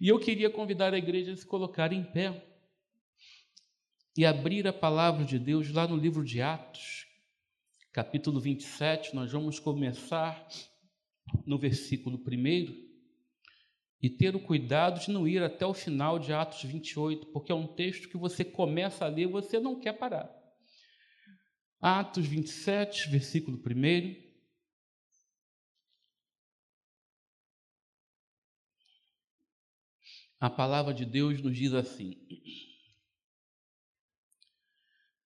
E eu queria convidar a igreja a se colocar em pé e abrir a palavra de Deus lá no livro de Atos, capítulo 27. Nós vamos começar no versículo 1 e ter o cuidado de não ir até o final de Atos 28, porque é um texto que você começa a ler e você não quer parar. Atos 27, versículo 1. A palavra de Deus nos diz assim: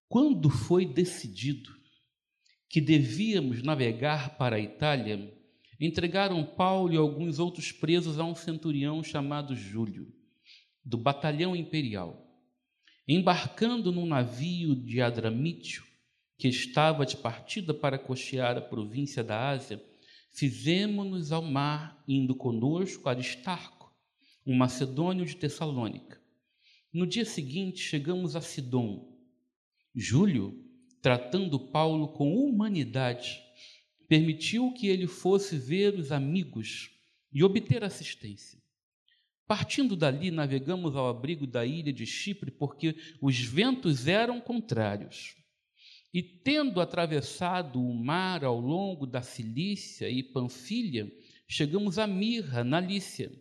Quando foi decidido que devíamos navegar para a Itália, entregaram Paulo e alguns outros presos a um centurião chamado Júlio, do batalhão imperial. Embarcando num navio de Adramítio, que estava de partida para cochear a província da Ásia, fizemos-nos ao mar, indo conosco Aristarco um macedônio de Tessalônica. No dia seguinte, chegamos a Sidom. Júlio, tratando Paulo com humanidade, permitiu que ele fosse ver os amigos e obter assistência. Partindo dali, navegamos ao abrigo da ilha de Chipre, porque os ventos eram contrários. E tendo atravessado o mar ao longo da Cilícia e Panfilha, chegamos a Mirra, na Lícia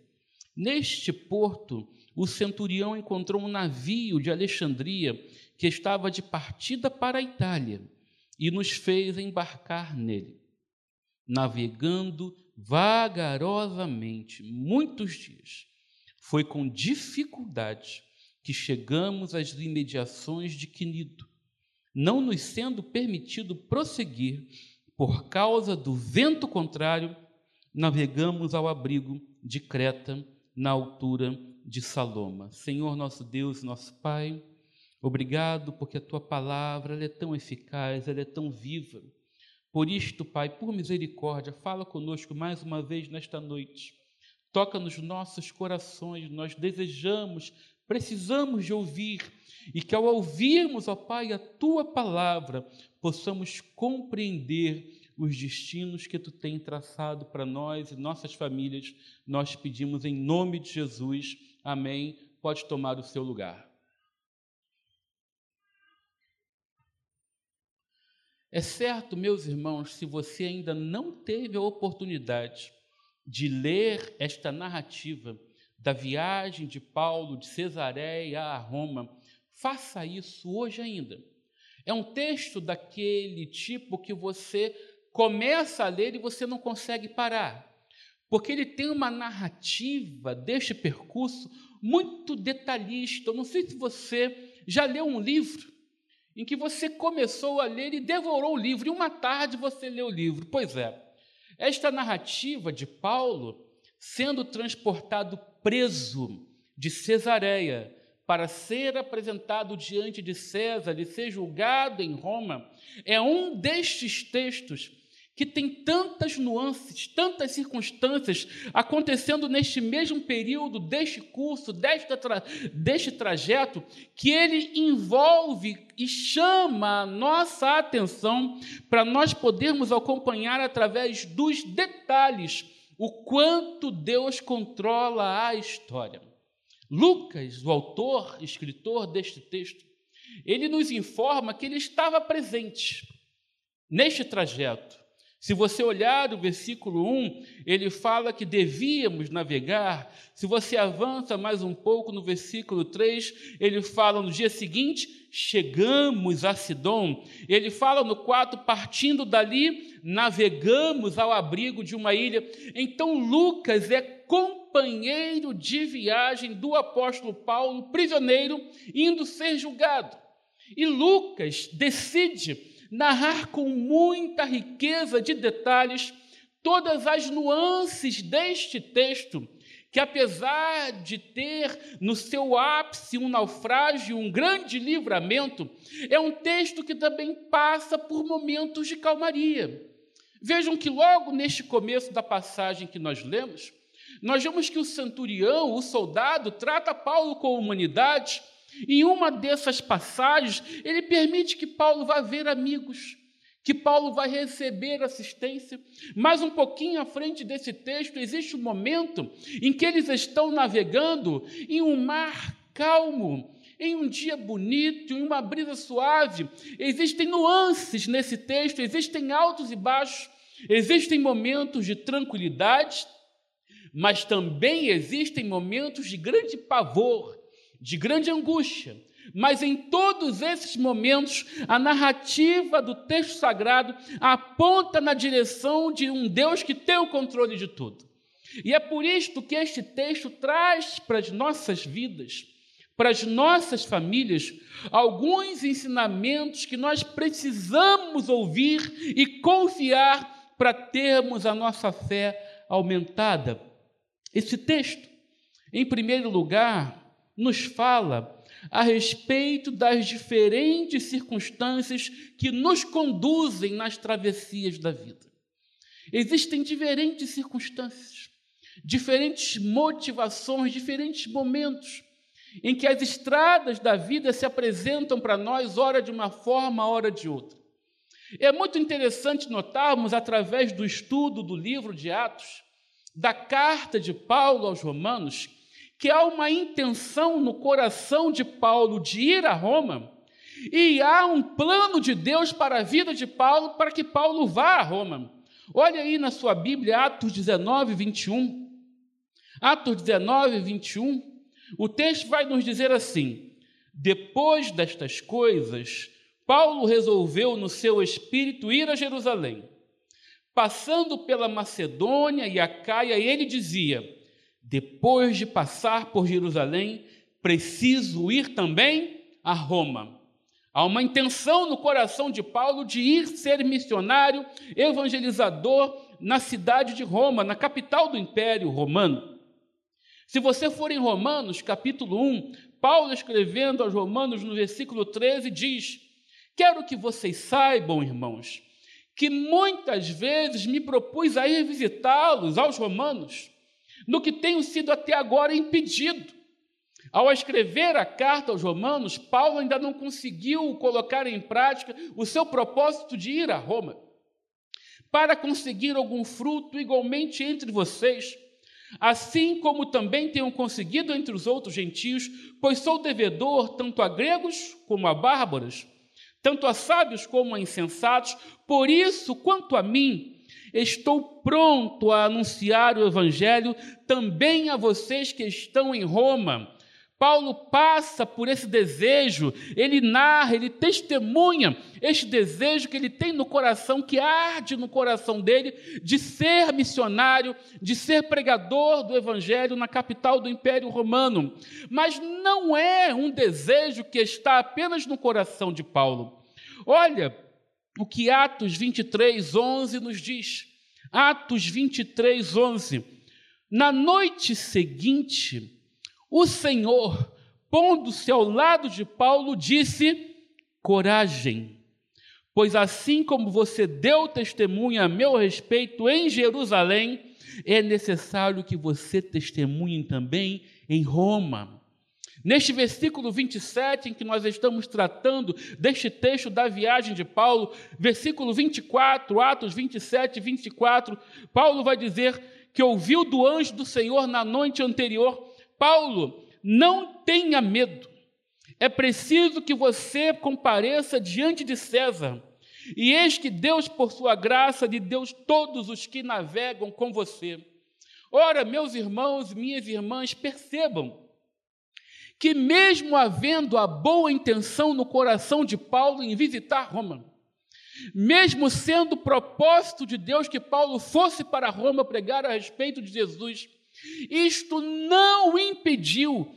Neste porto, o centurião encontrou um navio de Alexandria que estava de partida para a Itália e nos fez embarcar nele. Navegando vagarosamente muitos dias, foi com dificuldade que chegamos às imediações de Quinido, não nos sendo permitido prosseguir por causa do vento contrário, navegamos ao abrigo de Creta na altura de Saloma. Senhor nosso Deus, nosso Pai, obrigado porque a tua palavra é tão eficaz, ela é tão viva. Por isto, Pai, por misericórdia, fala conosco mais uma vez nesta noite. Toca nos nossos corações, nós desejamos, precisamos de ouvir, e que ao ouvirmos, ó Pai, a tua palavra, possamos compreender os destinos que tu tem traçado para nós e nossas famílias, nós pedimos em nome de Jesus. Amém. Pode tomar o seu lugar. É certo, meus irmãos, se você ainda não teve a oportunidade de ler esta narrativa da viagem de Paulo de Cesareia a Roma, faça isso hoje ainda. É um texto daquele tipo que você começa a ler e você não consegue parar, porque ele tem uma narrativa deste percurso muito detalhista. Eu não sei se você já leu um livro em que você começou a ler e devorou o livro, e uma tarde você leu o livro. Pois é, esta narrativa de Paulo sendo transportado preso de Cesareia para ser apresentado diante de César e ser julgado em Roma, é um destes textos que tem tantas nuances, tantas circunstâncias acontecendo neste mesmo período, deste curso, desta tra deste trajeto, que ele envolve e chama a nossa atenção para nós podermos acompanhar através dos detalhes o quanto Deus controla a história. Lucas, o autor, escritor deste texto, ele nos informa que ele estava presente neste trajeto se você olhar o versículo 1, ele fala que devíamos navegar. Se você avança mais um pouco no versículo 3, ele fala no dia seguinte, chegamos a Sidom. Ele fala no 4, partindo dali, navegamos ao abrigo de uma ilha. Então Lucas é companheiro de viagem do apóstolo Paulo, prisioneiro, indo ser julgado. E Lucas decide narrar com muita riqueza de detalhes todas as nuances deste texto, que apesar de ter no seu ápice um naufrágio, um grande livramento, é um texto que também passa por momentos de calmaria. Vejam que logo neste começo da passagem que nós lemos, nós vemos que o centurião, o soldado, trata Paulo com humanidade, em uma dessas passagens, ele permite que Paulo vá ver amigos, que Paulo vai receber assistência. Mas um pouquinho à frente desse texto, existe um momento em que eles estão navegando em um mar calmo, em um dia bonito, em uma brisa suave. Existem nuances nesse texto, existem altos e baixos, existem momentos de tranquilidade, mas também existem momentos de grande pavor, de grande angústia. Mas em todos esses momentos, a narrativa do texto sagrado aponta na direção de um Deus que tem o controle de tudo. E é por isto que este texto traz para as nossas vidas, para as nossas famílias, alguns ensinamentos que nós precisamos ouvir e confiar para termos a nossa fé aumentada. Esse texto, em primeiro lugar, nos fala a respeito das diferentes circunstâncias que nos conduzem nas travessias da vida. Existem diferentes circunstâncias, diferentes motivações, diferentes momentos em que as estradas da vida se apresentam para nós, ora de uma forma, ora de outra. É muito interessante notarmos, através do estudo do livro de Atos, da carta de Paulo aos Romanos, que há uma intenção no coração de Paulo de ir a Roma, e há um plano de Deus para a vida de Paulo, para que Paulo vá a Roma. Olha aí na sua Bíblia, Atos 19, 21. Atos 19, 21. O texto vai nos dizer assim: Depois destas coisas, Paulo resolveu no seu espírito ir a Jerusalém. Passando pela Macedônia e a Caia, ele dizia: depois de passar por Jerusalém, preciso ir também a Roma. Há uma intenção no coração de Paulo de ir ser missionário, evangelizador na cidade de Roma, na capital do Império Romano. Se você for em Romanos, capítulo 1, Paulo escrevendo aos Romanos no versículo 13 diz: Quero que vocês saibam, irmãos, que muitas vezes me propus a ir visitá-los aos Romanos no que tenho sido até agora impedido. Ao escrever a carta aos Romanos, Paulo ainda não conseguiu colocar em prática o seu propósito de ir a Roma. Para conseguir algum fruto igualmente entre vocês, assim como também tenho conseguido entre os outros gentios, pois sou devedor tanto a gregos como a bárbaros, tanto a sábios como a insensatos, por isso, quanto a mim, Estou pronto a anunciar o Evangelho também a vocês que estão em Roma. Paulo passa por esse desejo, ele narra, ele testemunha este desejo que ele tem no coração, que arde no coração dele, de ser missionário, de ser pregador do Evangelho na capital do Império Romano. Mas não é um desejo que está apenas no coração de Paulo. Olha, o que Atos 23, 11 nos diz. Atos 23, 11. Na noite seguinte, o Senhor, pondo-se ao lado de Paulo, disse: Coragem, pois assim como você deu testemunha a meu respeito em Jerusalém, é necessário que você testemunhe também em Roma. Neste versículo 27, em que nós estamos tratando deste texto da viagem de Paulo, versículo 24, Atos 27 e 24, Paulo vai dizer que ouviu do anjo do Senhor na noite anterior: Paulo, não tenha medo, é preciso que você compareça diante de César. E eis que Deus, por sua graça, lhe deu todos os que navegam com você. Ora, meus irmãos e minhas irmãs, percebam que, mesmo havendo a boa intenção no coração de Paulo em visitar Roma, mesmo sendo o propósito de Deus que Paulo fosse para Roma pregar a respeito de Jesus, isto não impediu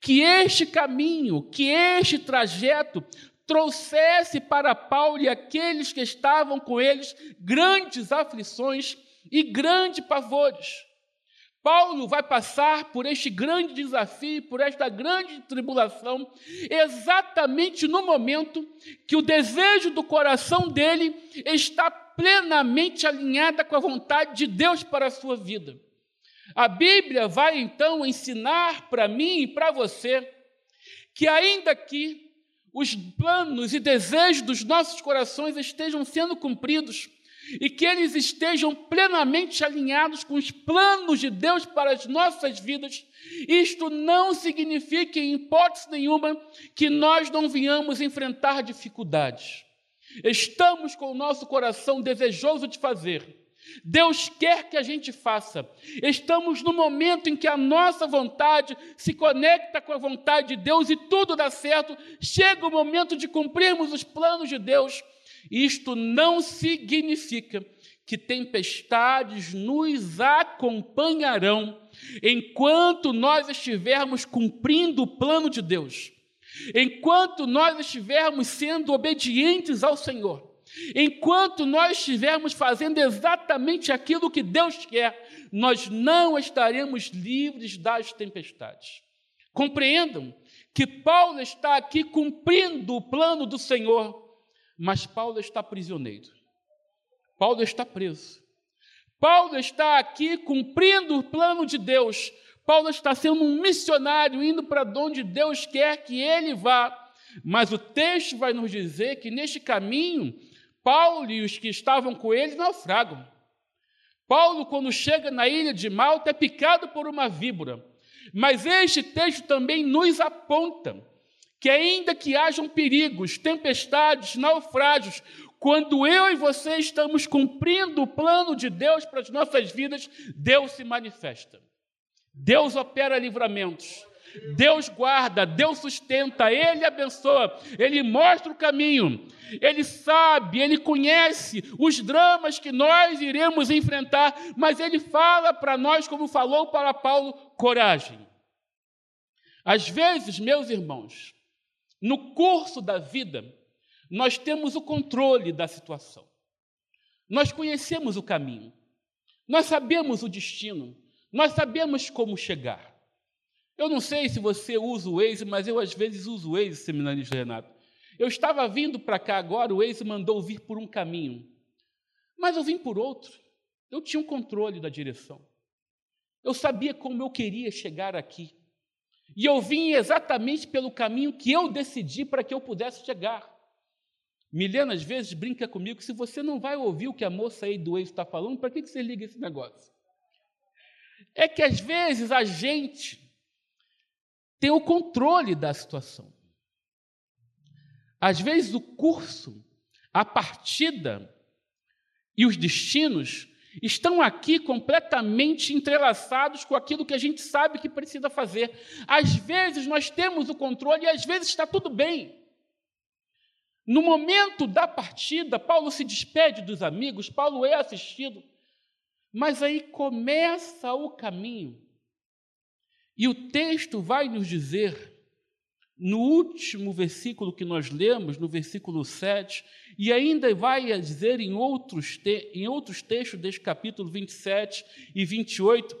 que este caminho, que este trajeto trouxesse para Paulo e aqueles que estavam com eles grandes aflições e grandes pavores. Paulo vai passar por este grande desafio, por esta grande tribulação, exatamente no momento que o desejo do coração dele está plenamente alinhada com a vontade de Deus para a sua vida. A Bíblia vai então ensinar para mim e para você que, ainda que os planos e desejos dos nossos corações estejam sendo cumpridos e que eles estejam plenamente alinhados com os planos de Deus para as nossas vidas, isto não significa, em hipótese nenhuma, que nós não venhamos enfrentar dificuldades. Estamos com o nosso coração desejoso de fazer. Deus quer que a gente faça. Estamos no momento em que a nossa vontade se conecta com a vontade de Deus e tudo dá certo. Chega o momento de cumprirmos os planos de Deus. Isto não significa que tempestades nos acompanharão enquanto nós estivermos cumprindo o plano de Deus, enquanto nós estivermos sendo obedientes ao Senhor, enquanto nós estivermos fazendo exatamente aquilo que Deus quer, nós não estaremos livres das tempestades. Compreendam que Paulo está aqui cumprindo o plano do Senhor mas Paulo está prisioneiro. Paulo está preso. Paulo está aqui cumprindo o plano de Deus. Paulo está sendo um missionário, indo para onde Deus quer que ele vá. Mas o texto vai nos dizer que neste caminho, Paulo e os que estavam com ele naufragam. Paulo, quando chega na ilha de Malta, é picado por uma víbora. Mas este texto também nos aponta que ainda que hajam perigos, tempestades, naufrágios, quando eu e você estamos cumprindo o plano de Deus para as nossas vidas, Deus se manifesta. Deus opera livramentos. Deus guarda, Deus sustenta, Ele abençoa, Ele mostra o caminho, Ele sabe, Ele conhece os dramas que nós iremos enfrentar, mas Ele fala para nós, como falou para Paulo, coragem. Às vezes, meus irmãos, no curso da vida, nós temos o controle da situação. Nós conhecemos o caminho. Nós sabemos o destino. Nós sabemos como chegar. Eu não sei se você usa o Waze, mas eu às vezes uso o Waze, seminarista Renato. Eu estava vindo para cá agora, o Waze mandou vir por um caminho. Mas eu vim por outro. Eu tinha um controle da direção. Eu sabia como eu queria chegar aqui. E eu vim exatamente pelo caminho que eu decidi para que eu pudesse chegar. Milena, às vezes, brinca comigo: se você não vai ouvir o que a moça aí do ex está falando, para que você liga esse negócio? É que às vezes a gente tem o controle da situação. Às vezes o curso, a partida e os destinos estão aqui completamente entrelaçados com aquilo que a gente sabe que precisa fazer. Às vezes nós temos o controle e às vezes está tudo bem. No momento da partida, Paulo se despede dos amigos, Paulo é assistido, mas aí começa o caminho. E o texto vai nos dizer no último versículo que nós lemos, no versículo 7, e ainda vai dizer em outros, em outros textos deste capítulo 27 e 28,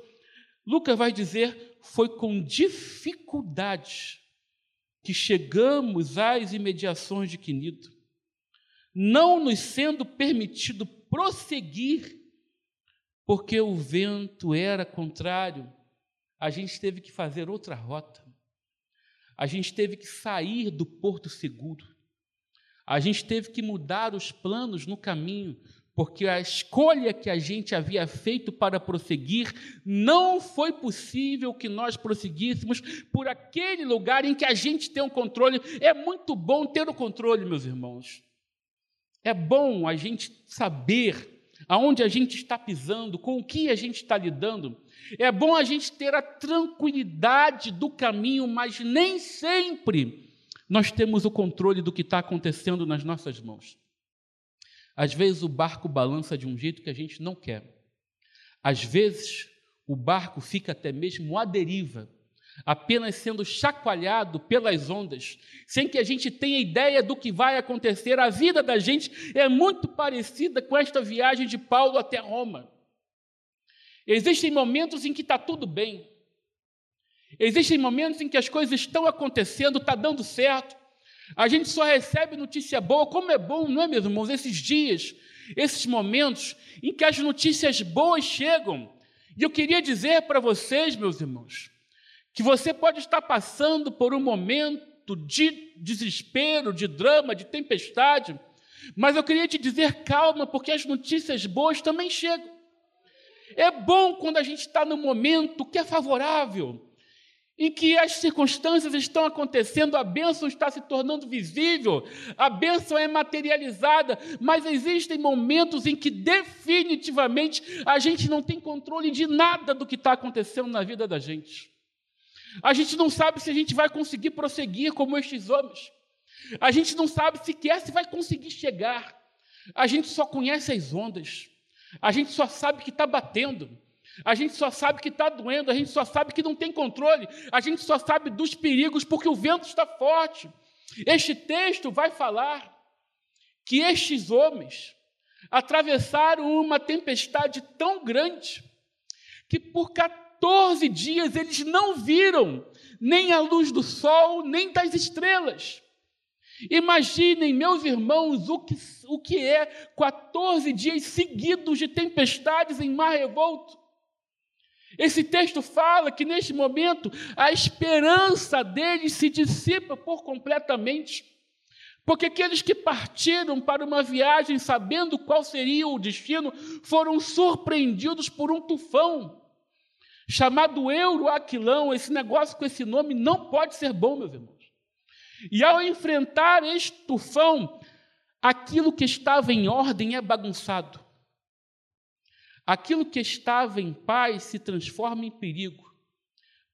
Lucas vai dizer: foi com dificuldade que chegamos às imediações de Quinido, não nos sendo permitido prosseguir, porque o vento era contrário, a gente teve que fazer outra rota a gente teve que sair do porto seguro. A gente teve que mudar os planos no caminho, porque a escolha que a gente havia feito para prosseguir não foi possível que nós prosseguíssemos por aquele lugar em que a gente tem o um controle. É muito bom ter o controle, meus irmãos. É bom a gente saber aonde a gente está pisando, com o que a gente está lidando. É bom a gente ter a tranquilidade do caminho, mas nem sempre nós temos o controle do que está acontecendo nas nossas mãos. Às vezes o barco balança de um jeito que a gente não quer. Às vezes o barco fica até mesmo à deriva, apenas sendo chacoalhado pelas ondas, sem que a gente tenha ideia do que vai acontecer. A vida da gente é muito parecida com esta viagem de Paulo até Roma. Existem momentos em que está tudo bem. Existem momentos em que as coisas estão acontecendo, está dando certo. A gente só recebe notícia boa. Como é bom, não é, meus irmãos? Esses dias, esses momentos em que as notícias boas chegam. E eu queria dizer para vocês, meus irmãos, que você pode estar passando por um momento de desespero, de drama, de tempestade, mas eu queria te dizer calma, porque as notícias boas também chegam. É bom quando a gente está no momento que é favorável, em que as circunstâncias estão acontecendo, a bênção está se tornando visível, a bênção é materializada, mas existem momentos em que definitivamente a gente não tem controle de nada do que está acontecendo na vida da gente. A gente não sabe se a gente vai conseguir prosseguir como estes homens. A gente não sabe sequer se vai conseguir chegar. A gente só conhece as ondas. A gente só sabe que está batendo. A gente só sabe que está doendo, a gente só sabe que não tem controle, a gente só sabe dos perigos porque o vento está forte. Este texto vai falar que estes homens atravessaram uma tempestade tão grande que por 14 dias eles não viram nem a luz do sol, nem das estrelas. Imaginem, meus irmãos, o que, o que é 14 dias seguidos de tempestades em mar revolto. Esse texto fala que neste momento a esperança deles se dissipa por completamente. Porque aqueles que partiram para uma viagem sabendo qual seria o destino foram surpreendidos por um tufão chamado Euroaquilão. Esse negócio com esse nome não pode ser bom, meus irmãos. E ao enfrentar este tufão, aquilo que estava em ordem é bagunçado. Aquilo que estava em paz se transforma em perigo,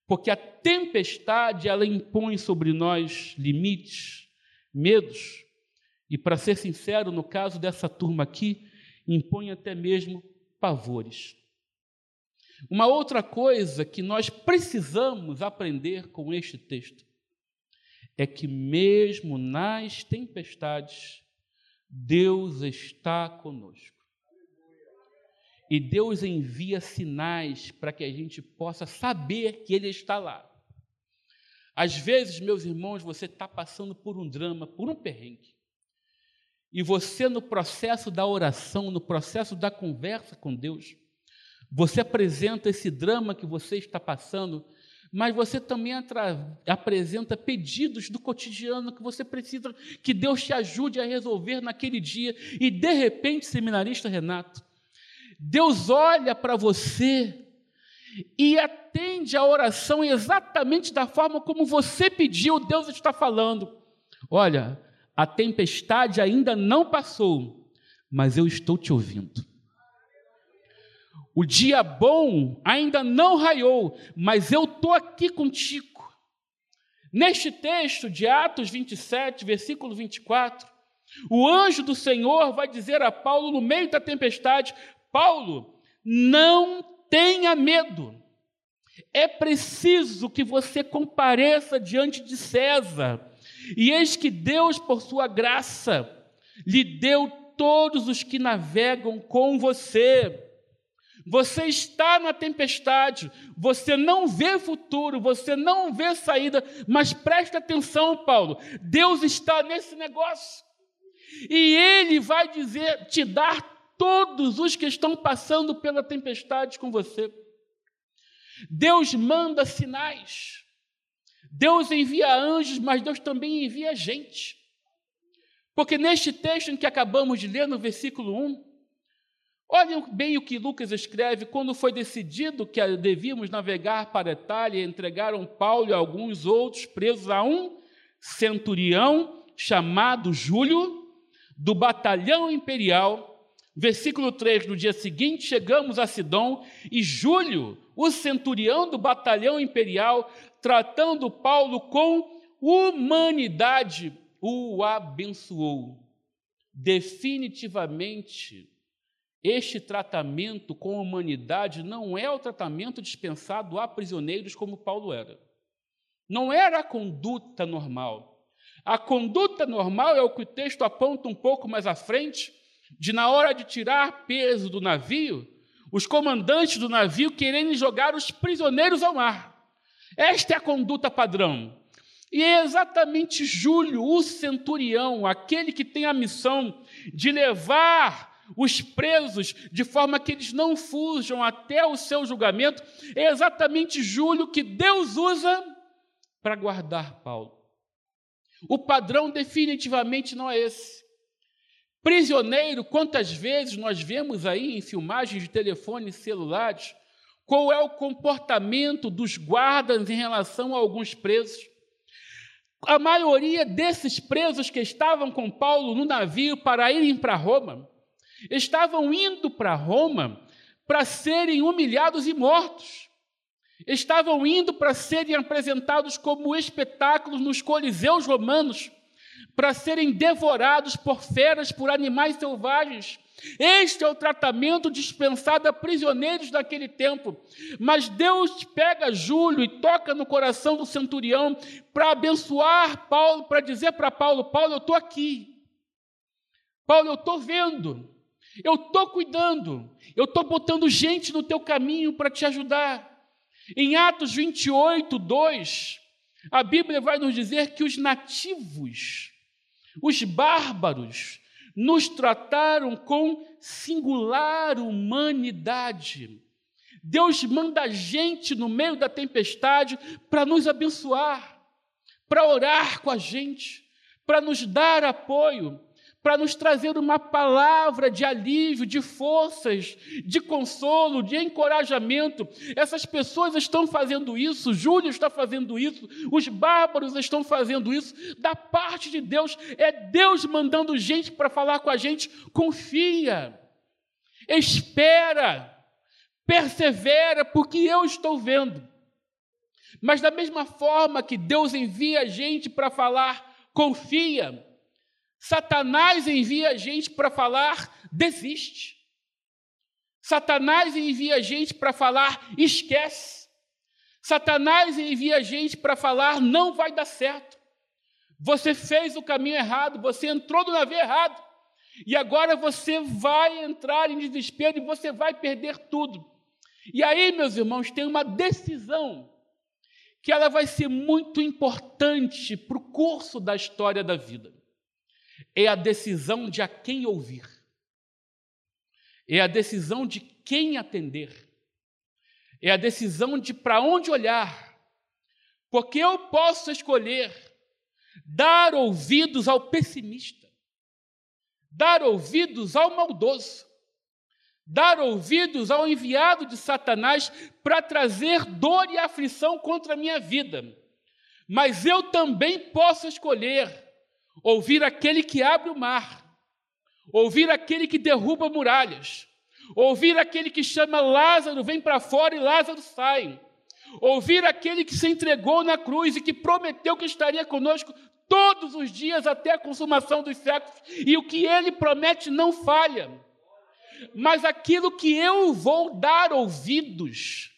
porque a tempestade ela impõe sobre nós limites, medos, e para ser sincero, no caso dessa turma aqui, impõe até mesmo pavores. Uma outra coisa que nós precisamos aprender com este texto é que, mesmo nas tempestades, Deus está conosco. E Deus envia sinais para que a gente possa saber que Ele está lá. Às vezes, meus irmãos, você está passando por um drama, por um perrengue. E você, no processo da oração, no processo da conversa com Deus, você apresenta esse drama que você está passando, mas você também apresenta pedidos do cotidiano que você precisa que Deus te ajude a resolver naquele dia. E de repente, seminarista Renato, Deus olha para você e atende a oração exatamente da forma como você pediu, Deus está falando. Olha, a tempestade ainda não passou, mas eu estou te ouvindo. O dia bom ainda não raiou, mas eu estou aqui contigo. Neste texto de Atos 27, versículo 24, o anjo do Senhor vai dizer a Paulo no meio da tempestade: Paulo, não tenha medo. É preciso que você compareça diante de César. E eis que Deus, por sua graça, lhe deu todos os que navegam com você. Você está na tempestade, você não vê futuro, você não vê saída, mas presta atenção, Paulo. Deus está nesse negócio. E ele vai dizer, te dar todos os que estão passando pela tempestade com você. Deus manda sinais. Deus envia anjos, mas Deus também envia gente. Porque neste texto em que acabamos de ler, no versículo 1, olhem bem o que Lucas escreve: quando foi decidido que devíamos navegar para a Itália, entregaram Paulo e alguns outros presos a um centurião chamado Júlio, do batalhão imperial Versículo 3: No dia seguinte, chegamos a Sidom e Júlio, o centurião do batalhão imperial, tratando Paulo com humanidade, o abençoou. Definitivamente, este tratamento com humanidade não é o tratamento dispensado a prisioneiros como Paulo era. Não era a conduta normal. A conduta normal é o que o texto aponta um pouco mais à frente de na hora de tirar peso do navio, os comandantes do navio querendo jogar os prisioneiros ao mar. Esta é a conduta padrão. E é exatamente Júlio, o centurião, aquele que tem a missão de levar os presos de forma que eles não fujam até o seu julgamento, é exatamente Júlio que Deus usa para guardar Paulo. O padrão definitivamente não é esse. Prisioneiro, quantas vezes nós vemos aí em filmagens de telefones celulares qual é o comportamento dos guardas em relação a alguns presos? A maioria desses presos que estavam com Paulo no navio para irem para Roma, estavam indo para Roma para serem humilhados e mortos. Estavam indo para serem apresentados como espetáculos nos coliseus romanos, para serem devorados por feras, por animais selvagens. Este é o tratamento dispensado a prisioneiros daquele tempo. Mas Deus pega Júlio e toca no coração do centurião para abençoar Paulo, para dizer para Paulo: Paulo, eu estou aqui. Paulo, eu estou vendo. Eu estou cuidando. Eu estou botando gente no teu caminho para te ajudar. Em Atos 28, 2, a Bíblia vai nos dizer que os nativos, os bárbaros, nos trataram com singular humanidade. Deus manda gente no meio da tempestade para nos abençoar, para orar com a gente, para nos dar apoio, para nos trazer uma palavra de alívio, de forças, de consolo, de encorajamento. Essas pessoas estão fazendo isso, Júlio está fazendo isso, os bárbaros estão fazendo isso, da parte de Deus. É Deus mandando gente para falar com a gente. Confia, espera, persevera, porque eu estou vendo. Mas da mesma forma que Deus envia a gente para falar, confia Satanás envia gente para falar, desiste. Satanás envia gente para falar, esquece. Satanás envia gente para falar, não vai dar certo. Você fez o caminho errado, você entrou no navio errado. E agora você vai entrar em desespero e você vai perder tudo. E aí, meus irmãos, tem uma decisão que ela vai ser muito importante para o curso da história da vida é a decisão de a quem ouvir, é a decisão de quem atender, é a decisão de para onde olhar, porque eu posso escolher dar ouvidos ao pessimista, dar ouvidos ao maldoso, dar ouvidos ao enviado de Satanás para trazer dor e aflição contra a minha vida. Mas eu também posso escolher ouvir aquele que abre o mar, ouvir aquele que derruba muralhas, ouvir aquele que chama Lázaro, vem para fora e Lázaro sai, ouvir aquele que se entregou na cruz e que prometeu que estaria conosco todos os dias até a consumação dos séculos, e o que ele promete não falha. Mas aquilo que eu vou dar ouvidos,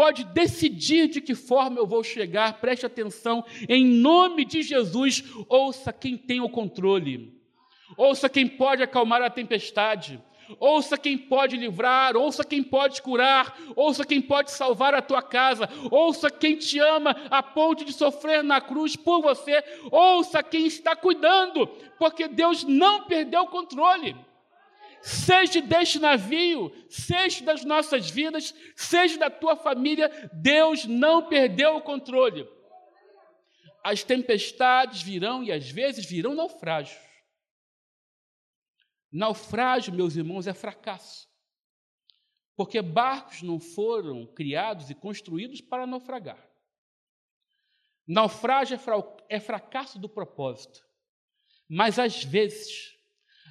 pode decidir de que forma eu vou chegar, preste atenção, em nome de Jesus, ouça quem tem o controle, ouça quem pode acalmar a tempestade, ouça quem pode livrar, ouça quem pode curar, ouça quem pode salvar a tua casa, ouça quem te ama a ponto de sofrer na cruz por você, ouça quem está cuidando, porque Deus não perdeu o controle seja deste navio, seja das nossas vidas, seja da tua família, Deus não perdeu o controle. As tempestades virão e às vezes virão naufrágios. Naufrágio, meus irmãos, é fracasso. Porque barcos não foram criados e construídos para naufragar. Naufrágio é fracasso do propósito. Mas às vezes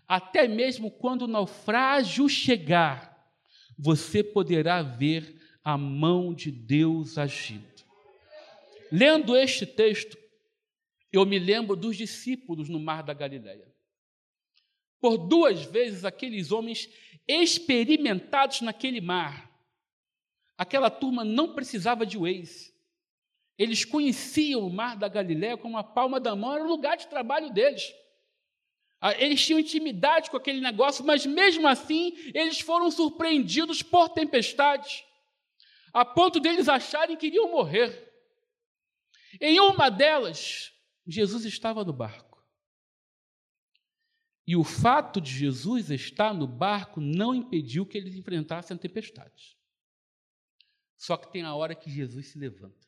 até mesmo quando o naufrágio chegar, você poderá ver a mão de Deus agindo. Lendo este texto, eu me lembro dos discípulos no mar da Galileia. Por duas vezes aqueles homens experimentados naquele mar, aquela turma não precisava de Waze. Eles conheciam o mar da Galileia como a palma da mão, era o lugar de trabalho deles. Ah, eles tinham intimidade com aquele negócio, mas mesmo assim eles foram surpreendidos por tempestades, a ponto deles acharem que iriam morrer. Em uma delas, Jesus estava no barco. E o fato de Jesus estar no barco não impediu que eles enfrentassem a tempestade. Só que tem a hora que Jesus se levanta.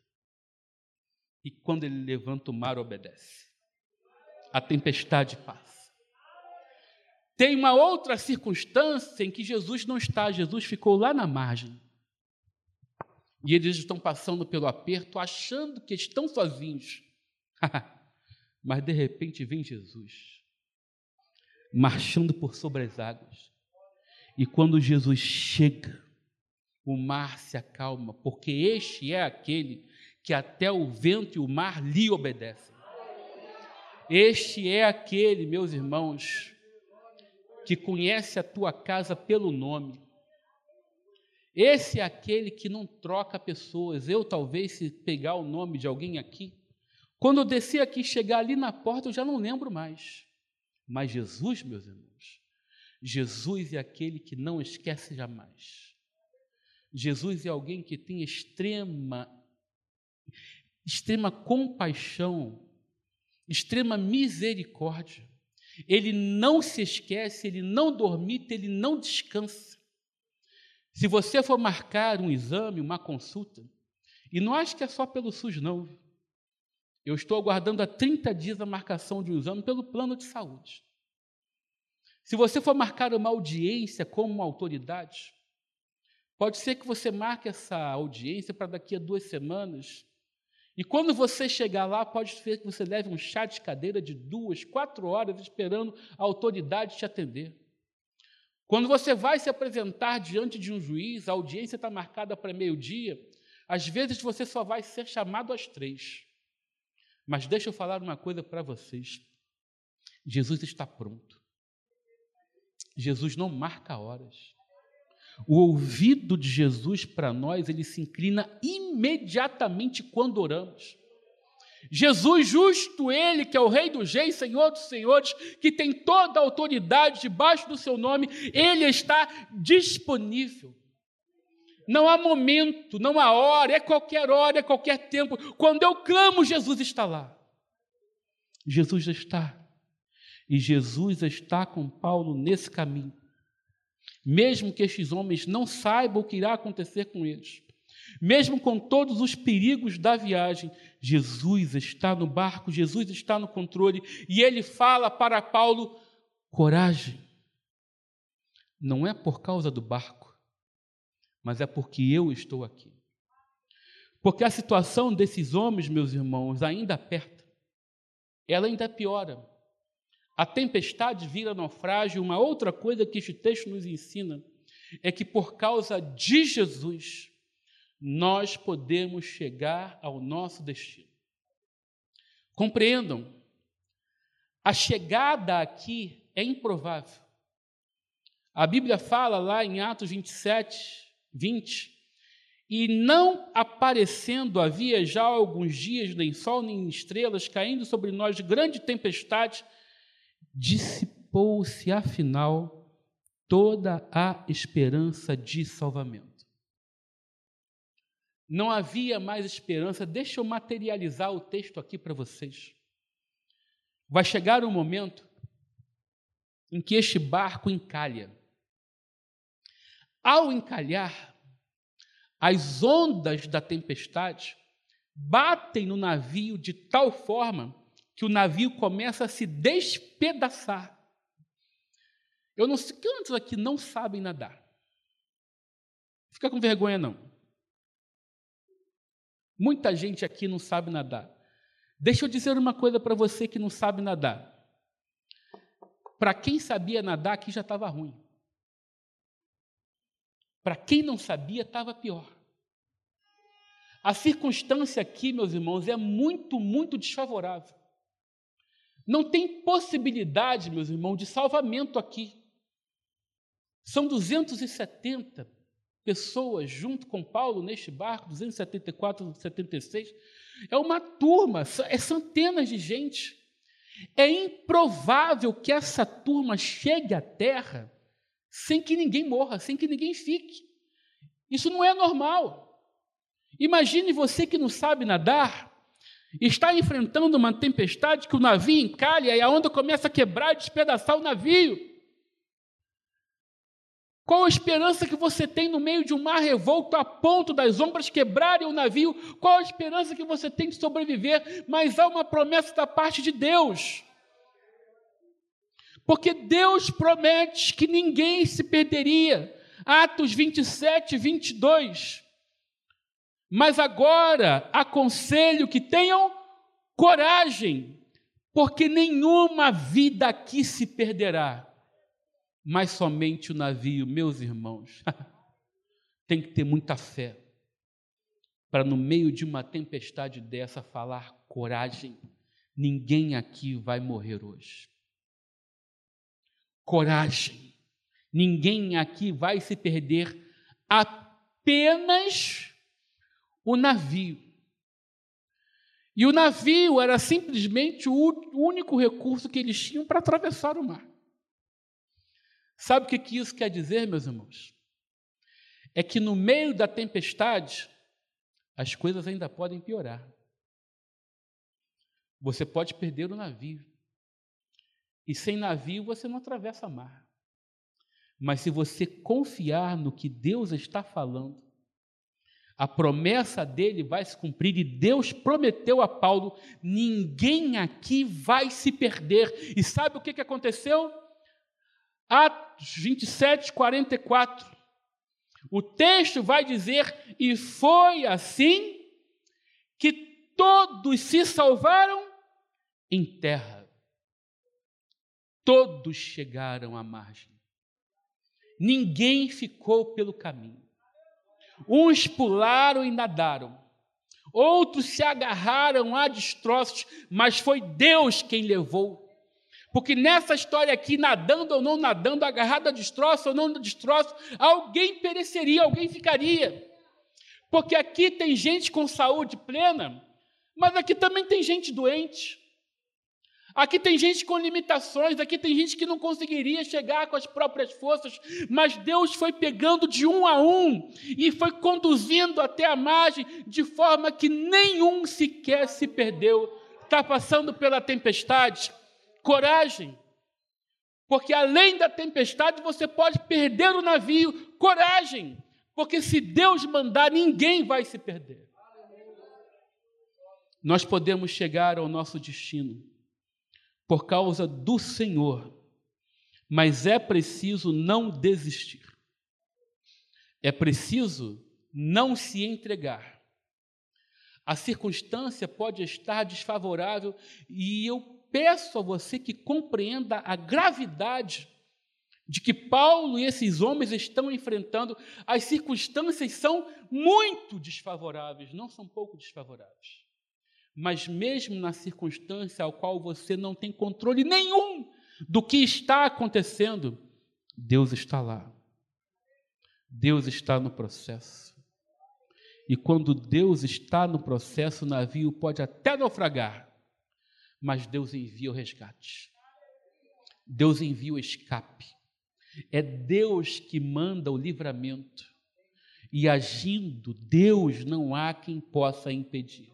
E quando ele levanta, o mar obedece. a tempestade passa. Tem uma outra circunstância em que Jesus não está, Jesus ficou lá na margem. E eles estão passando pelo aperto, achando que estão sozinhos. Mas de repente vem Jesus, marchando por sobre as águas. E quando Jesus chega, o mar se acalma, porque este é aquele que até o vento e o mar lhe obedecem. Este é aquele, meus irmãos, que conhece a tua casa pelo nome. Esse é aquele que não troca pessoas. Eu, talvez, se pegar o nome de alguém aqui, quando eu descer aqui chegar ali na porta, eu já não lembro mais. Mas Jesus, meus irmãos, Jesus é aquele que não esquece jamais. Jesus é alguém que tem extrema extrema compaixão, extrema misericórdia. Ele não se esquece, ele não dormita, ele não descansa. Se você for marcar um exame, uma consulta, e não acho que é só pelo SUS, não. Eu estou aguardando há 30 dias a marcação de um exame pelo plano de saúde. Se você for marcar uma audiência como uma autoridade, pode ser que você marque essa audiência para daqui a duas semanas. E quando você chegar lá, pode ser que você leve um chá de cadeira de duas, quatro horas esperando a autoridade te atender. Quando você vai se apresentar diante de um juiz, a audiência está marcada para meio-dia, às vezes você só vai ser chamado às três. Mas deixa eu falar uma coisa para vocês. Jesus está pronto. Jesus não marca horas. O ouvido de Jesus para nós, ele se inclina imediatamente quando oramos. Jesus justo, ele que é o Rei dos Reis, Senhor dos Senhores, que tem toda a autoridade debaixo do seu nome, ele está disponível. Não há momento, não há hora, é qualquer hora, é qualquer tempo. Quando eu clamo, Jesus está lá. Jesus está. E Jesus está com Paulo nesse caminho. Mesmo que estes homens não saibam o que irá acontecer com eles, mesmo com todos os perigos da viagem, Jesus está no barco, Jesus está no controle, e ele fala para Paulo: coragem. Não é por causa do barco mas é porque eu estou aqui. Porque a situação desses homens, meus irmãos, ainda aperta, ela ainda piora. A tempestade vira naufrágio. Uma outra coisa que este texto nos ensina é que por causa de Jesus, nós podemos chegar ao nosso destino. Compreendam, a chegada aqui é improvável. A Bíblia fala lá em Atos 27, 20. E não aparecendo havia já alguns dias, nem sol nem estrelas, caindo sobre nós grande tempestade, dissipou-se afinal toda a esperança de salvamento. Não havia mais esperança. Deixa eu materializar o texto aqui para vocês. Vai chegar um momento em que este barco encalha. Ao encalhar, as ondas da tempestade batem no navio de tal forma que o navio começa a se despedaçar. Eu não sei quantos aqui não sabem nadar. Fica com vergonha, não. Muita gente aqui não sabe nadar. Deixa eu dizer uma coisa para você que não sabe nadar. Para quem sabia nadar, aqui já estava ruim. Para quem não sabia, estava pior. A circunstância aqui, meus irmãos, é muito, muito desfavorável. Não tem possibilidade, meus irmãos, de salvamento aqui. São 270 pessoas junto com Paulo neste barco, 274, 76. É uma turma, é centenas de gente. É improvável que essa turma chegue à terra sem que ninguém morra, sem que ninguém fique. Isso não é normal. Imagine você que não sabe nadar, está enfrentando uma tempestade que o navio encalha e a onda começa a quebrar e despedaçar o navio. Qual a esperança que você tem no meio de um mar revolto a ponto das ombras quebrarem o navio? Qual a esperança que você tem de sobreviver? Mas há uma promessa da parte de Deus. Porque Deus promete que ninguém se perderia. Atos 27, 22. Mas agora aconselho que tenham coragem, porque nenhuma vida aqui se perderá, mas somente o navio, meus irmãos. Tem que ter muita fé para, no meio de uma tempestade dessa, falar coragem. Ninguém aqui vai morrer hoje. Coragem. Ninguém aqui vai se perder. Apenas o navio. E o navio era simplesmente o único recurso que eles tinham para atravessar o mar. Sabe o que isso quer dizer, meus irmãos? É que no meio da tempestade, as coisas ainda podem piorar. Você pode perder o navio. E sem navio você não atravessa mar. Mas se você confiar no que Deus está falando, a promessa dele vai se cumprir e Deus prometeu a Paulo: ninguém aqui vai se perder. E sabe o que, que aconteceu? Atos 27, 44. O texto vai dizer: e foi assim que todos se salvaram em terra. Todos chegaram à margem. Ninguém ficou pelo caminho. Uns pularam e nadaram, outros se agarraram a destroços, mas foi Deus quem levou. Porque nessa história aqui, nadando ou não nadando, agarrado a destroço ou não destroço, alguém pereceria, alguém ficaria. Porque aqui tem gente com saúde plena, mas aqui também tem gente doente. Aqui tem gente com limitações, aqui tem gente que não conseguiria chegar com as próprias forças, mas Deus foi pegando de um a um e foi conduzindo até a margem, de forma que nenhum sequer se perdeu. Está passando pela tempestade? Coragem, porque além da tempestade você pode perder o navio. Coragem, porque se Deus mandar, ninguém vai se perder. Nós podemos chegar ao nosso destino por causa do Senhor, mas é preciso não desistir. É preciso não se entregar. A circunstância pode estar desfavorável e eu peço a você que compreenda a gravidade de que Paulo e esses homens estão enfrentando. As circunstâncias são muito desfavoráveis, não são pouco desfavoráveis. Mas mesmo na circunstância ao qual você não tem controle nenhum do que está acontecendo, Deus está lá. Deus está no processo. E quando Deus está no processo, o navio pode até naufragar, mas Deus envia o resgate. Deus envia o escape. É Deus que manda o livramento. E agindo, Deus não há quem possa impedir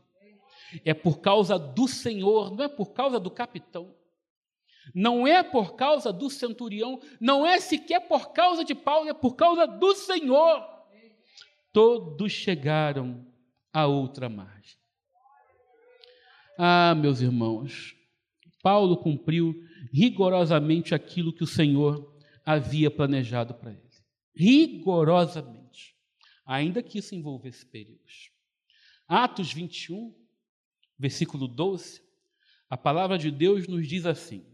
é por causa do Senhor, não é por causa do capitão, não é por causa do centurião, não é sequer por causa de Paulo, é por causa do Senhor. Todos chegaram à outra margem. Ah, meus irmãos, Paulo cumpriu rigorosamente aquilo que o Senhor havia planejado para ele. Rigorosamente. Ainda que isso envolvesse perigos. Atos 21, versículo 12, a palavra de Deus nos diz assim: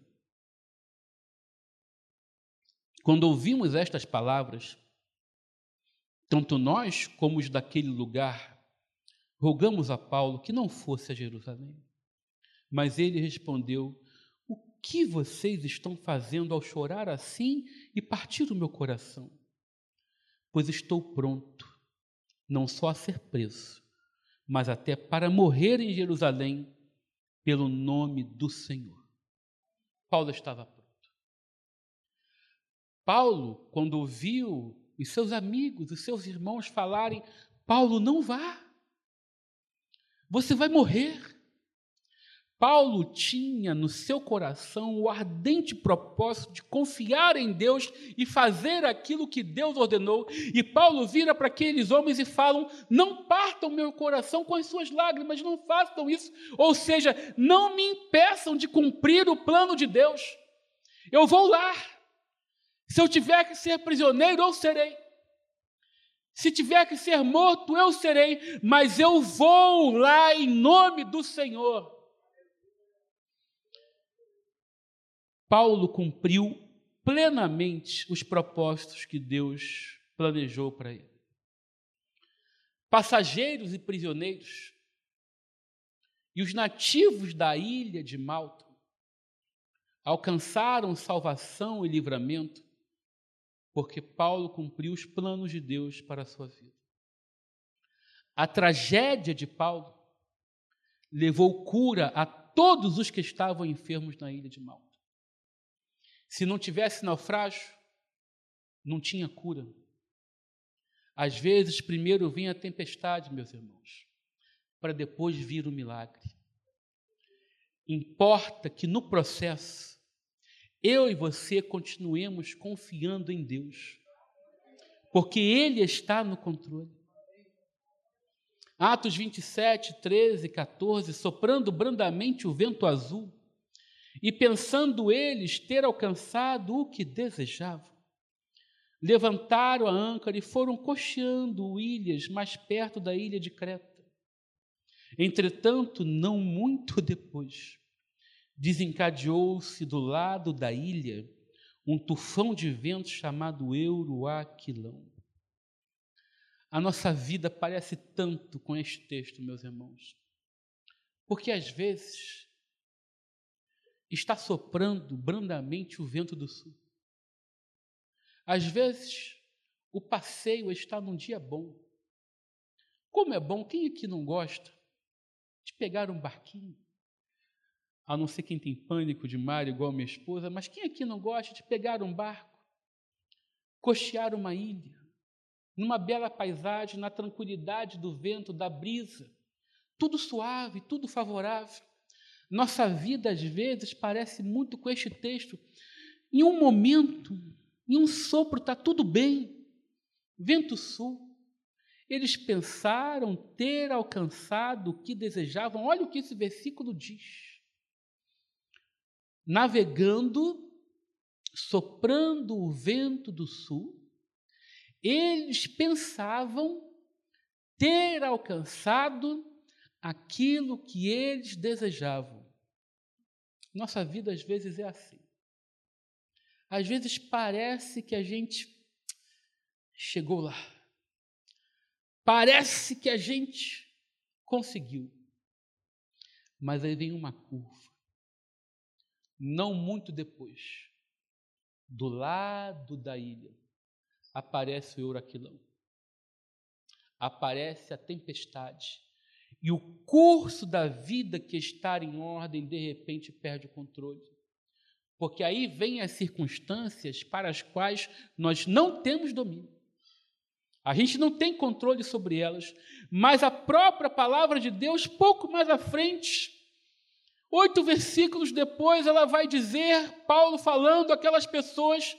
Quando ouvimos estas palavras, tanto nós como os daquele lugar, rogamos a Paulo que não fosse a Jerusalém. Mas ele respondeu: O que vocês estão fazendo ao chorar assim e partir o meu coração? Pois estou pronto, não só a ser preso, mas até para morrer em Jerusalém pelo nome do Senhor. Paulo estava pronto. Paulo, quando ouviu os seus amigos, os seus irmãos falarem: Paulo, não vá, você vai morrer. Paulo tinha no seu coração o ardente propósito de confiar em Deus e fazer aquilo que Deus ordenou. E Paulo vira para aqueles homens e falam: Não partam meu coração com as suas lágrimas, não façam isso. Ou seja, não me impeçam de cumprir o plano de Deus. Eu vou lá. Se eu tiver que ser prisioneiro, eu serei. Se tiver que ser morto, eu serei, mas eu vou lá em nome do Senhor. Paulo cumpriu plenamente os propósitos que Deus planejou para ele. Passageiros e prisioneiros, e os nativos da ilha de Malta alcançaram salvação e livramento porque Paulo cumpriu os planos de Deus para a sua vida. A tragédia de Paulo levou cura a todos os que estavam enfermos na ilha de Malta. Se não tivesse naufrágio, não tinha cura. Às vezes, primeiro vem a tempestade, meus irmãos, para depois vir o milagre. Importa que no processo eu e você continuemos confiando em Deus, porque Ele está no controle. Atos 27, 13, 14, soprando brandamente o vento azul, e pensando eles ter alcançado o que desejavam, levantaram a âncora e foram cocheando ilhas mais perto da ilha de Creta. Entretanto, não muito depois, desencadeou-se do lado da ilha um tufão de vento chamado Euroaquilão. A nossa vida parece tanto com este texto, meus irmãos, porque às vezes está soprando brandamente o vento do sul. Às vezes o passeio está num dia bom. Como é bom, quem aqui não gosta de pegar um barquinho? a não ser quem tem pânico de mar, igual minha esposa, mas quem aqui não gosta de pegar um barco, cochear uma ilha, numa bela paisagem, na tranquilidade do vento, da brisa, tudo suave, tudo favorável. Nossa vida, às vezes, parece muito com este texto. Em um momento, em um sopro, está tudo bem. Vento sul. Eles pensaram ter alcançado o que desejavam. Olha o que esse versículo diz navegando, soprando o vento do sul, eles pensavam ter alcançado aquilo que eles desejavam. Nossa vida às vezes é assim. Às vezes parece que a gente chegou lá. Parece que a gente conseguiu. Mas aí vem uma curva não muito depois, do lado da ilha, aparece o Euraquilão. Aparece a tempestade. E o curso da vida que está em ordem, de repente, perde o controle. Porque aí vem as circunstâncias para as quais nós não temos domínio. A gente não tem controle sobre elas, mas a própria palavra de Deus, pouco mais à frente, Oito versículos depois, ela vai dizer, Paulo falando aquelas pessoas,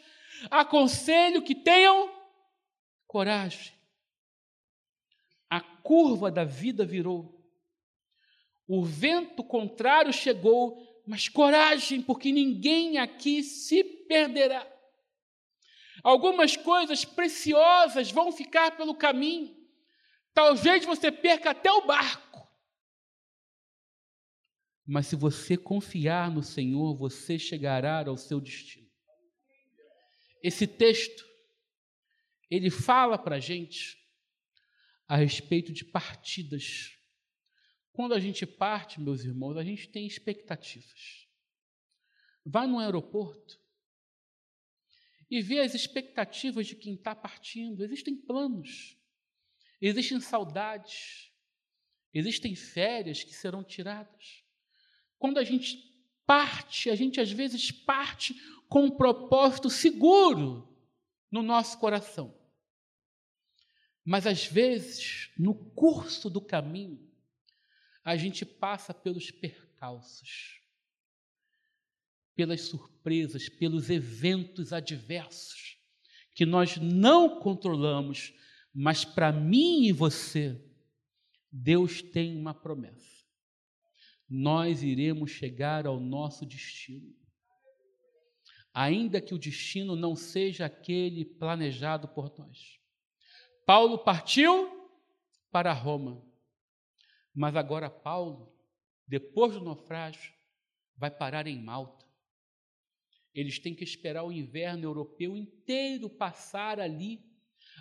aconselho que tenham coragem. A curva da vida virou. O vento contrário chegou, mas coragem, porque ninguém aqui se perderá. Algumas coisas preciosas vão ficar pelo caminho. Talvez você perca até o barco. Mas se você confiar no Senhor, você chegará ao seu destino. Esse texto, ele fala para a gente a respeito de partidas. Quando a gente parte, meus irmãos, a gente tem expectativas. Vai no aeroporto e vê as expectativas de quem está partindo. Existem planos, existem saudades, existem férias que serão tiradas. Quando a gente parte, a gente às vezes parte com um propósito seguro no nosso coração. Mas às vezes, no curso do caminho, a gente passa pelos percalços, pelas surpresas, pelos eventos adversos que nós não controlamos, mas para mim e você, Deus tem uma promessa nós iremos chegar ao nosso destino. ainda que o destino não seja aquele planejado por nós. Paulo partiu para Roma, mas agora Paulo, depois do naufrágio, vai parar em Malta. Eles têm que esperar o inverno europeu inteiro passar ali,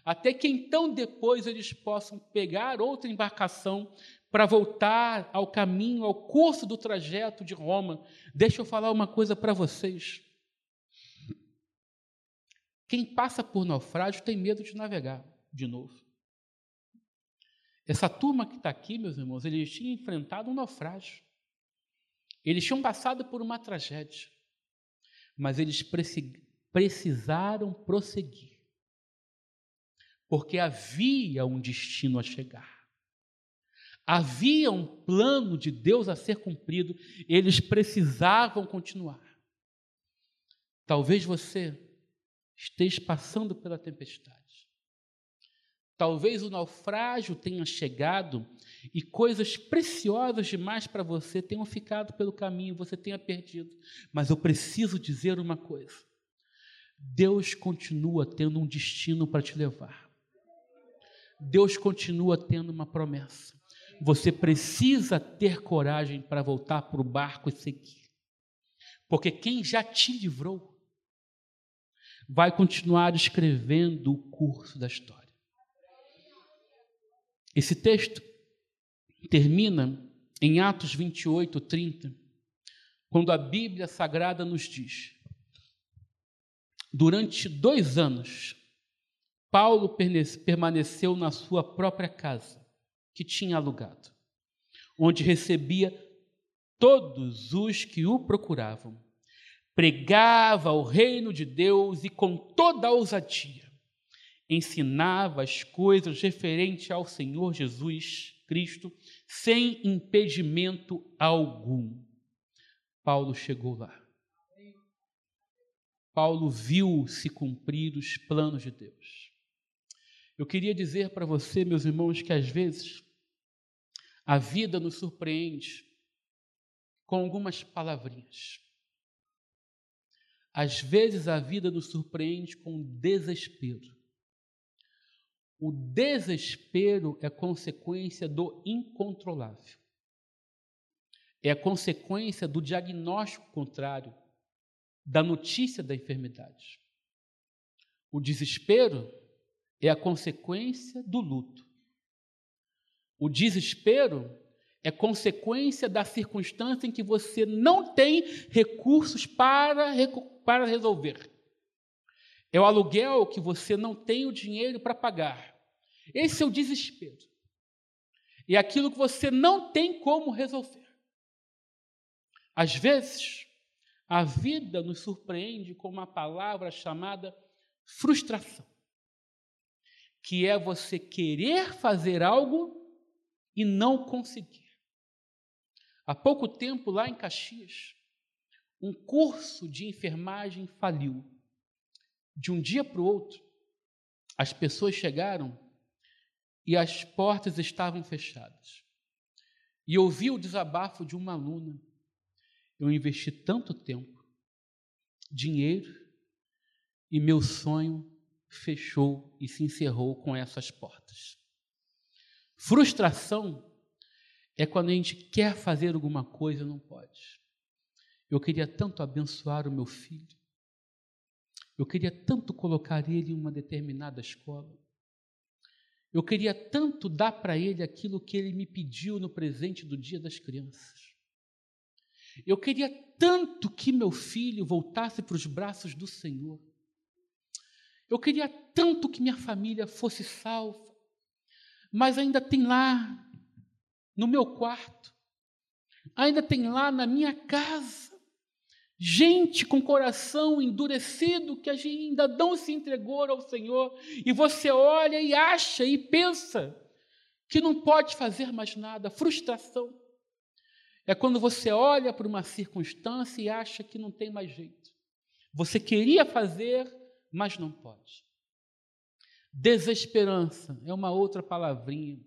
até que então depois eles possam pegar outra embarcação para voltar ao caminho, ao curso do trajeto de Roma. Deixa eu falar uma coisa para vocês. Quem passa por naufrágio tem medo de navegar de novo. Essa turma que está aqui, meus irmãos, eles tinham enfrentado um naufrágio. Eles tinham passado por uma tragédia. Mas eles precisaram prosseguir. Porque havia um destino a chegar. Havia um plano de Deus a ser cumprido, eles precisavam continuar. Talvez você esteja passando pela tempestade. Talvez o naufrágio tenha chegado e coisas preciosas demais para você tenham ficado pelo caminho, você tenha perdido. Mas eu preciso dizer uma coisa: Deus continua tendo um destino para te levar. Deus continua tendo uma promessa. Você precisa ter coragem para voltar para o barco e seguir. Porque quem já te livrou vai continuar escrevendo o curso da história. Esse texto termina em Atos 28, 30, quando a Bíblia Sagrada nos diz: durante dois anos, Paulo permaneceu na sua própria casa, que tinha alugado, onde recebia todos os que o procuravam pregava o reino de Deus e com toda a ousadia ensinava as coisas referentes ao Senhor Jesus Cristo sem impedimento algum. Paulo chegou lá. Paulo viu se cumprir os planos de Deus. Eu queria dizer para você, meus irmãos, que às vezes a vida nos surpreende com algumas palavrinhas. Às vezes a vida nos surpreende com desespero. O desespero é consequência do incontrolável. É a consequência do diagnóstico contrário, da notícia da enfermidade. O desespero é a consequência do luto. O desespero é consequência da circunstância em que você não tem recursos para, para resolver. É o aluguel que você não tem o dinheiro para pagar. Esse é o desespero. É aquilo que você não tem como resolver. Às vezes, a vida nos surpreende com uma palavra chamada frustração, que é você querer fazer algo e não conseguir. Há pouco tempo, lá em Caxias, um curso de enfermagem faliu. De um dia para o outro, as pessoas chegaram e as portas estavam fechadas. E ouvi o desabafo de uma aluna. Eu investi tanto tempo, dinheiro, e meu sonho fechou e se encerrou com essas portas. Frustração é quando a gente quer fazer alguma coisa e não pode. Eu queria tanto abençoar o meu filho. Eu queria tanto colocar ele em uma determinada escola. Eu queria tanto dar para ele aquilo que ele me pediu no presente do Dia das Crianças. Eu queria tanto que meu filho voltasse para os braços do Senhor. Eu queria tanto que minha família fosse salva. Mas ainda tem lá no meu quarto, ainda tem lá na minha casa, gente com coração endurecido que ainda não se entregou ao Senhor, e você olha e acha e pensa que não pode fazer mais nada, frustração. É quando você olha para uma circunstância e acha que não tem mais jeito. Você queria fazer, mas não pode. Desesperança é uma outra palavrinha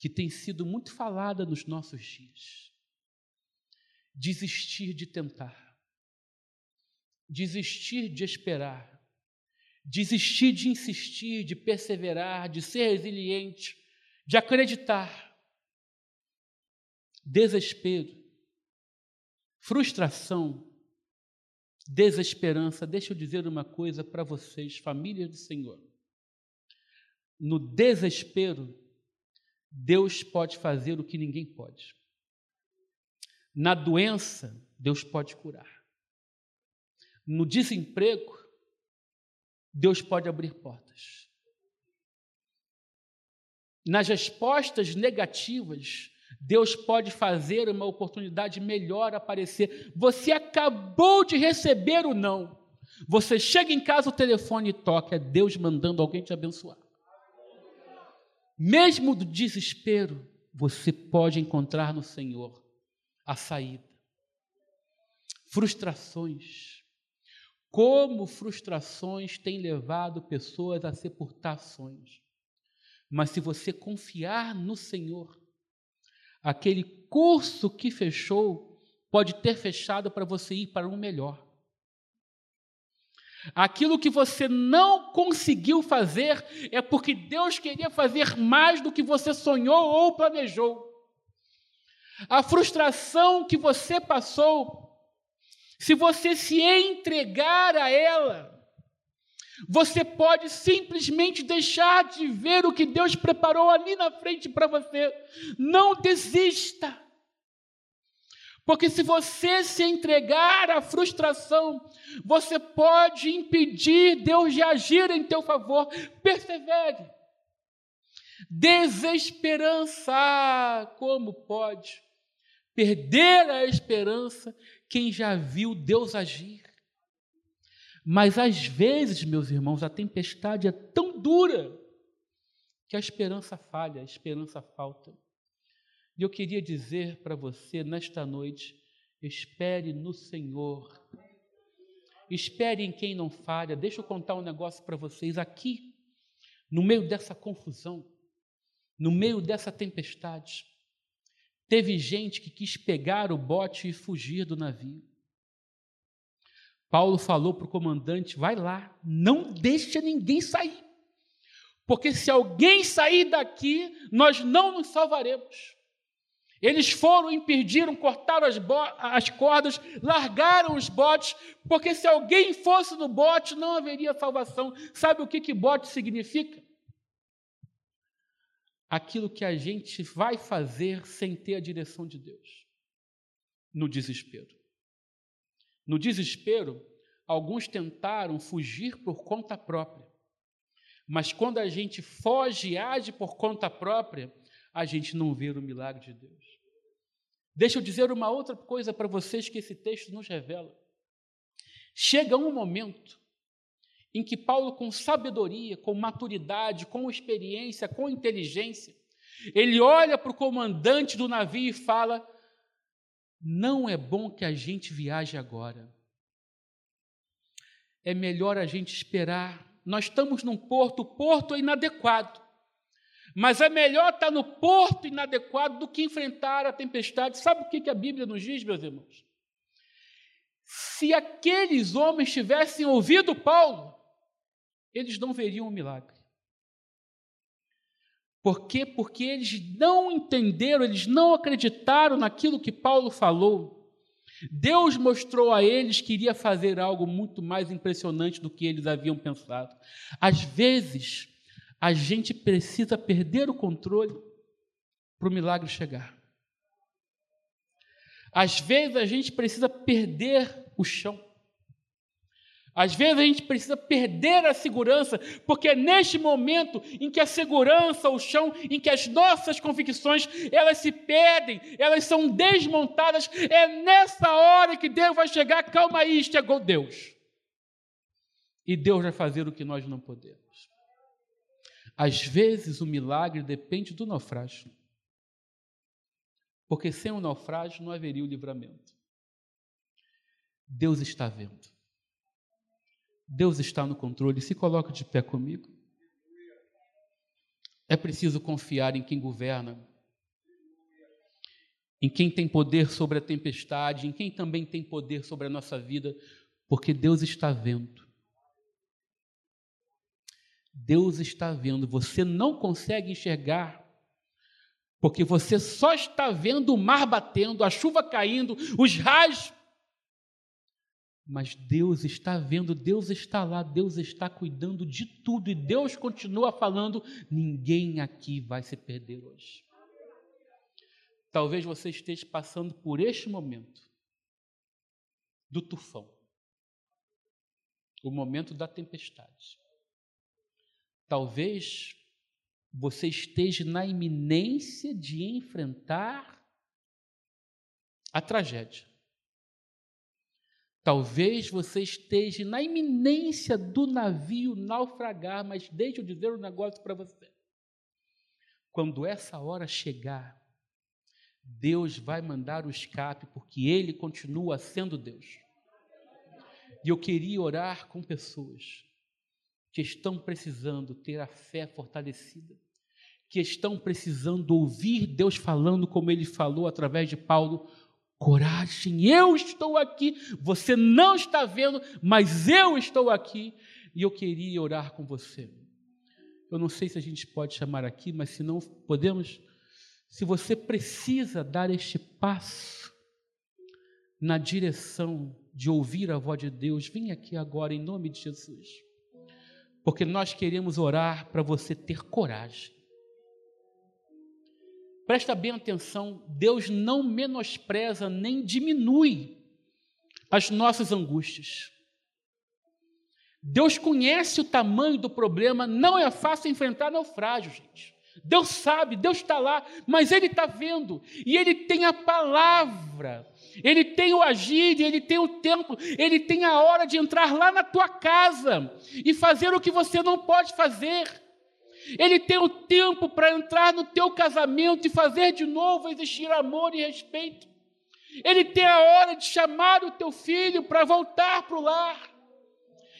que tem sido muito falada nos nossos dias. Desistir de tentar. Desistir de esperar, desistir de insistir, de perseverar, de ser resiliente, de acreditar. Desespero, frustração, desesperança. Deixa eu dizer uma coisa para vocês, família do Senhor. No desespero, Deus pode fazer o que ninguém pode. Na doença, Deus pode curar. No desemprego, Deus pode abrir portas. Nas respostas negativas, Deus pode fazer uma oportunidade melhor aparecer. Você acabou de receber o não. Você chega em casa, o telefone toca, é Deus mandando alguém te abençoar. Mesmo do desespero, você pode encontrar no Senhor a saída. Frustrações. Como frustrações têm levado pessoas a sepultar sonhos. Mas se você confiar no Senhor, aquele curso que fechou pode ter fechado para você ir para um melhor. Aquilo que você não conseguiu fazer é porque Deus queria fazer mais do que você sonhou ou planejou. A frustração que você passou, se você se entregar a ela, você pode simplesmente deixar de ver o que Deus preparou ali na frente para você. Não desista. Porque se você se entregar à frustração, você pode impedir Deus de agir em teu favor. Persevere. Desesperança, ah, como pode perder a esperança quem já viu Deus agir? Mas às vezes, meus irmãos, a tempestade é tão dura que a esperança falha, a esperança falta. E eu queria dizer para você nesta noite: espere no Senhor. Espere em quem não falha. Deixa eu contar um negócio para vocês. Aqui, no meio dessa confusão, no meio dessa tempestade, teve gente que quis pegar o bote e fugir do navio. Paulo falou para o comandante: vai lá, não deixa ninguém sair. Porque se alguém sair daqui, nós não nos salvaremos. Eles foram, impediram, cortaram as, as cordas, largaram os botes, porque se alguém fosse no bote, não haveria salvação. Sabe o que, que bote significa? Aquilo que a gente vai fazer sem ter a direção de Deus, no desespero. No desespero, alguns tentaram fugir por conta própria. Mas quando a gente foge e age por conta própria, a gente não vê o milagre de Deus. Deixa eu dizer uma outra coisa para vocês que esse texto nos revela. Chega um momento em que Paulo, com sabedoria, com maturidade, com experiência, com inteligência, ele olha para o comandante do navio e fala: Não é bom que a gente viaje agora. É melhor a gente esperar. Nós estamos num porto, o porto é inadequado. Mas é melhor estar no porto inadequado do que enfrentar a tempestade. Sabe o que a Bíblia nos diz, meus irmãos? Se aqueles homens tivessem ouvido Paulo, eles não veriam o milagre. Por quê? Porque eles não entenderam, eles não acreditaram naquilo que Paulo falou. Deus mostrou a eles que iria fazer algo muito mais impressionante do que eles haviam pensado. Às vezes, a gente precisa perder o controle para o milagre chegar. Às vezes a gente precisa perder o chão. Às vezes a gente precisa perder a segurança, porque é neste momento em que a segurança, o chão, em que as nossas convicções, elas se perdem, elas são desmontadas, é nessa hora que Deus vai chegar, calma aí, chegou Deus. E Deus vai fazer o que nós não podemos. Às vezes o milagre depende do naufrágio. Porque sem o naufrágio não haveria o livramento. Deus está vendo. Deus está no controle. Se coloca de pé comigo. É preciso confiar em quem governa, em quem tem poder sobre a tempestade, em quem também tem poder sobre a nossa vida, Porque Deus está vendo. Deus está vendo. Você não consegue enxergar, porque você só está vendo o mar batendo, a chuva caindo, os raios. Mas Deus está vendo, Deus está lá, Deus está cuidando de tudo e Deus continua falando: ninguém aqui vai se perder hoje. Talvez você esteja passando por este momento do tufão, o momento da tempestade. Talvez você esteja na iminência de enfrentar a tragédia. Talvez você esteja na iminência do navio naufragar, mas deixa eu dizer um negócio para você. Quando essa hora chegar, Deus vai mandar o escape, porque Ele continua sendo Deus. E eu queria orar com pessoas que estão precisando ter a fé fortalecida, que estão precisando ouvir Deus falando como ele falou através de Paulo. Coragem, eu estou aqui. Você não está vendo, mas eu estou aqui. E eu queria orar com você. Eu não sei se a gente pode chamar aqui, mas se não podemos, se você precisa dar este passo na direção de ouvir a voz de Deus, vem aqui agora em nome de Jesus porque nós queremos orar para você ter coragem. Presta bem atenção, Deus não menospreza nem diminui as nossas angústias. Deus conhece o tamanho do problema, não é fácil enfrentar naufrágio, gente. Deus sabe, Deus está lá, mas Ele está vendo, e Ele tem a palavra ele tem o agir, ele tem o tempo, ele tem a hora de entrar lá na tua casa e fazer o que você não pode fazer. Ele tem o tempo para entrar no teu casamento e fazer de novo existir amor e respeito. Ele tem a hora de chamar o teu filho para voltar para o lar.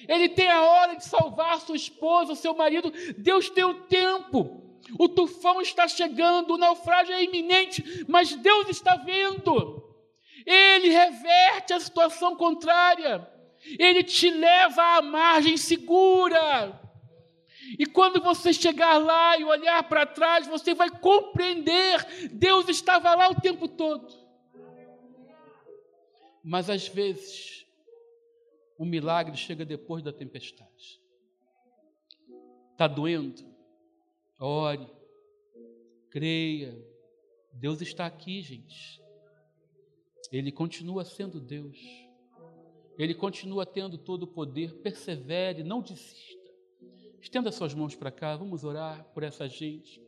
Ele tem a hora de salvar sua esposa, o seu marido. Deus tem o tempo. O tufão está chegando, o naufrágio é iminente, mas Deus está vendo. Ele reverte a situação contrária. Ele te leva à margem segura. E quando você chegar lá e olhar para trás, você vai compreender: Deus estava lá o tempo todo. Mas às vezes, o milagre chega depois da tempestade. Está doendo? Ore, creia. Deus está aqui, gente. Ele continua sendo Deus. Ele continua tendo todo o poder. Persevere, não desista. Estenda suas mãos para cá, vamos orar por essa gente.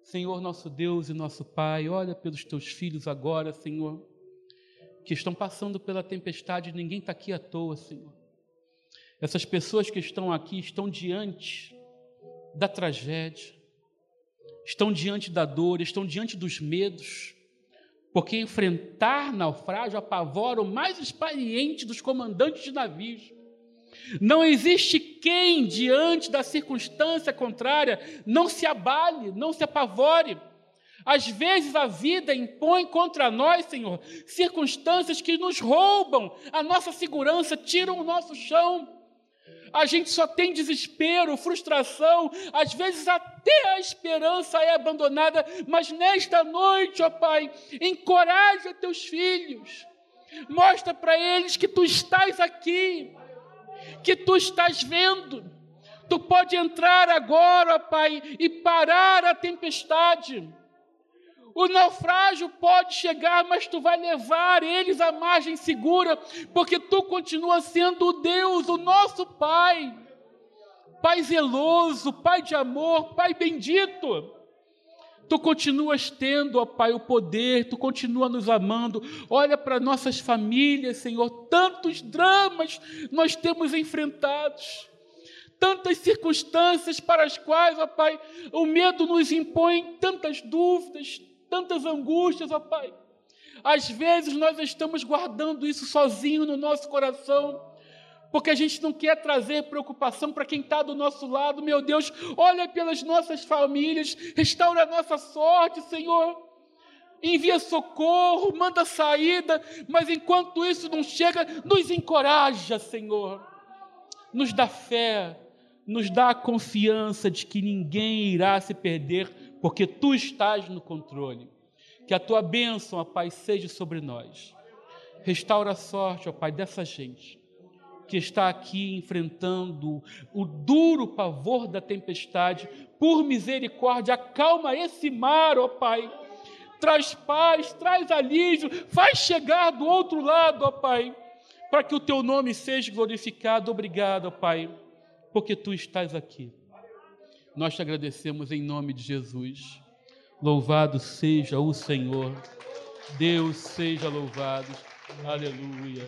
Senhor, nosso Deus e nosso Pai, olha pelos teus filhos agora, Senhor, que estão passando pela tempestade, ninguém está aqui à toa, Senhor. Essas pessoas que estão aqui estão diante da tragédia, estão diante da dor, estão diante dos medos, porque enfrentar naufrágio apavora o mais experiente dos comandantes de navios. Não existe quem, diante da circunstância contrária, não se abale, não se apavore. Às vezes a vida impõe contra nós, Senhor, circunstâncias que nos roubam a nossa segurança, tiram o nosso chão. A gente só tem desespero, frustração, às vezes até a esperança é abandonada, mas nesta noite, ó Pai, encoraja teus filhos, mostra para eles que tu estás aqui, que tu estás vendo, tu pode entrar agora, Pai, e parar a tempestade. O naufrágio pode chegar, mas tu vai levar eles à margem segura, porque tu continua sendo o Deus, o nosso Pai. Pai zeloso, Pai de amor, Pai bendito. Tu continuas tendo, ó Pai, o poder, tu continua nos amando. Olha para nossas famílias, Senhor, tantos dramas nós temos enfrentados tantas circunstâncias para as quais, ó Pai, o medo nos impõe tantas dúvidas, tantas angústias, ó Pai. Às vezes nós estamos guardando isso sozinho no nosso coração, porque a gente não quer trazer preocupação para quem está do nosso lado. Meu Deus, olha pelas nossas famílias, restaura a nossa sorte, Senhor. envia socorro, manda saída, mas enquanto isso não chega, nos encoraja, Senhor. Nos dá fé, nos dá a confiança de que ninguém irá se perder, porque tu estás no controle. Que a tua bênção, ó Pai, seja sobre nós. Restaura a sorte, ó Pai, dessa gente que está aqui enfrentando o duro pavor da tempestade. Por misericórdia, acalma esse mar, ó Pai traz paz, traz alívio, faz chegar do outro lado, ó Pai, para que o teu nome seja glorificado. Obrigado, ó Pai, porque tu estás aqui. Nós te agradecemos em nome de Jesus. Louvado seja o Senhor. Deus seja louvado. Aleluia.